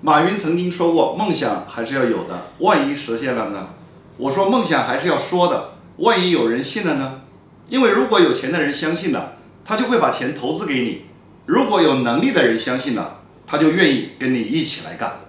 马云曾经说过梦想还是要有的万一实现了呢？我说梦想还是要说的万一有人信了呢？因为如果有钱的人相信了他就会把钱投资给你。如果有能力的人相信了他就愿意跟你一起来干。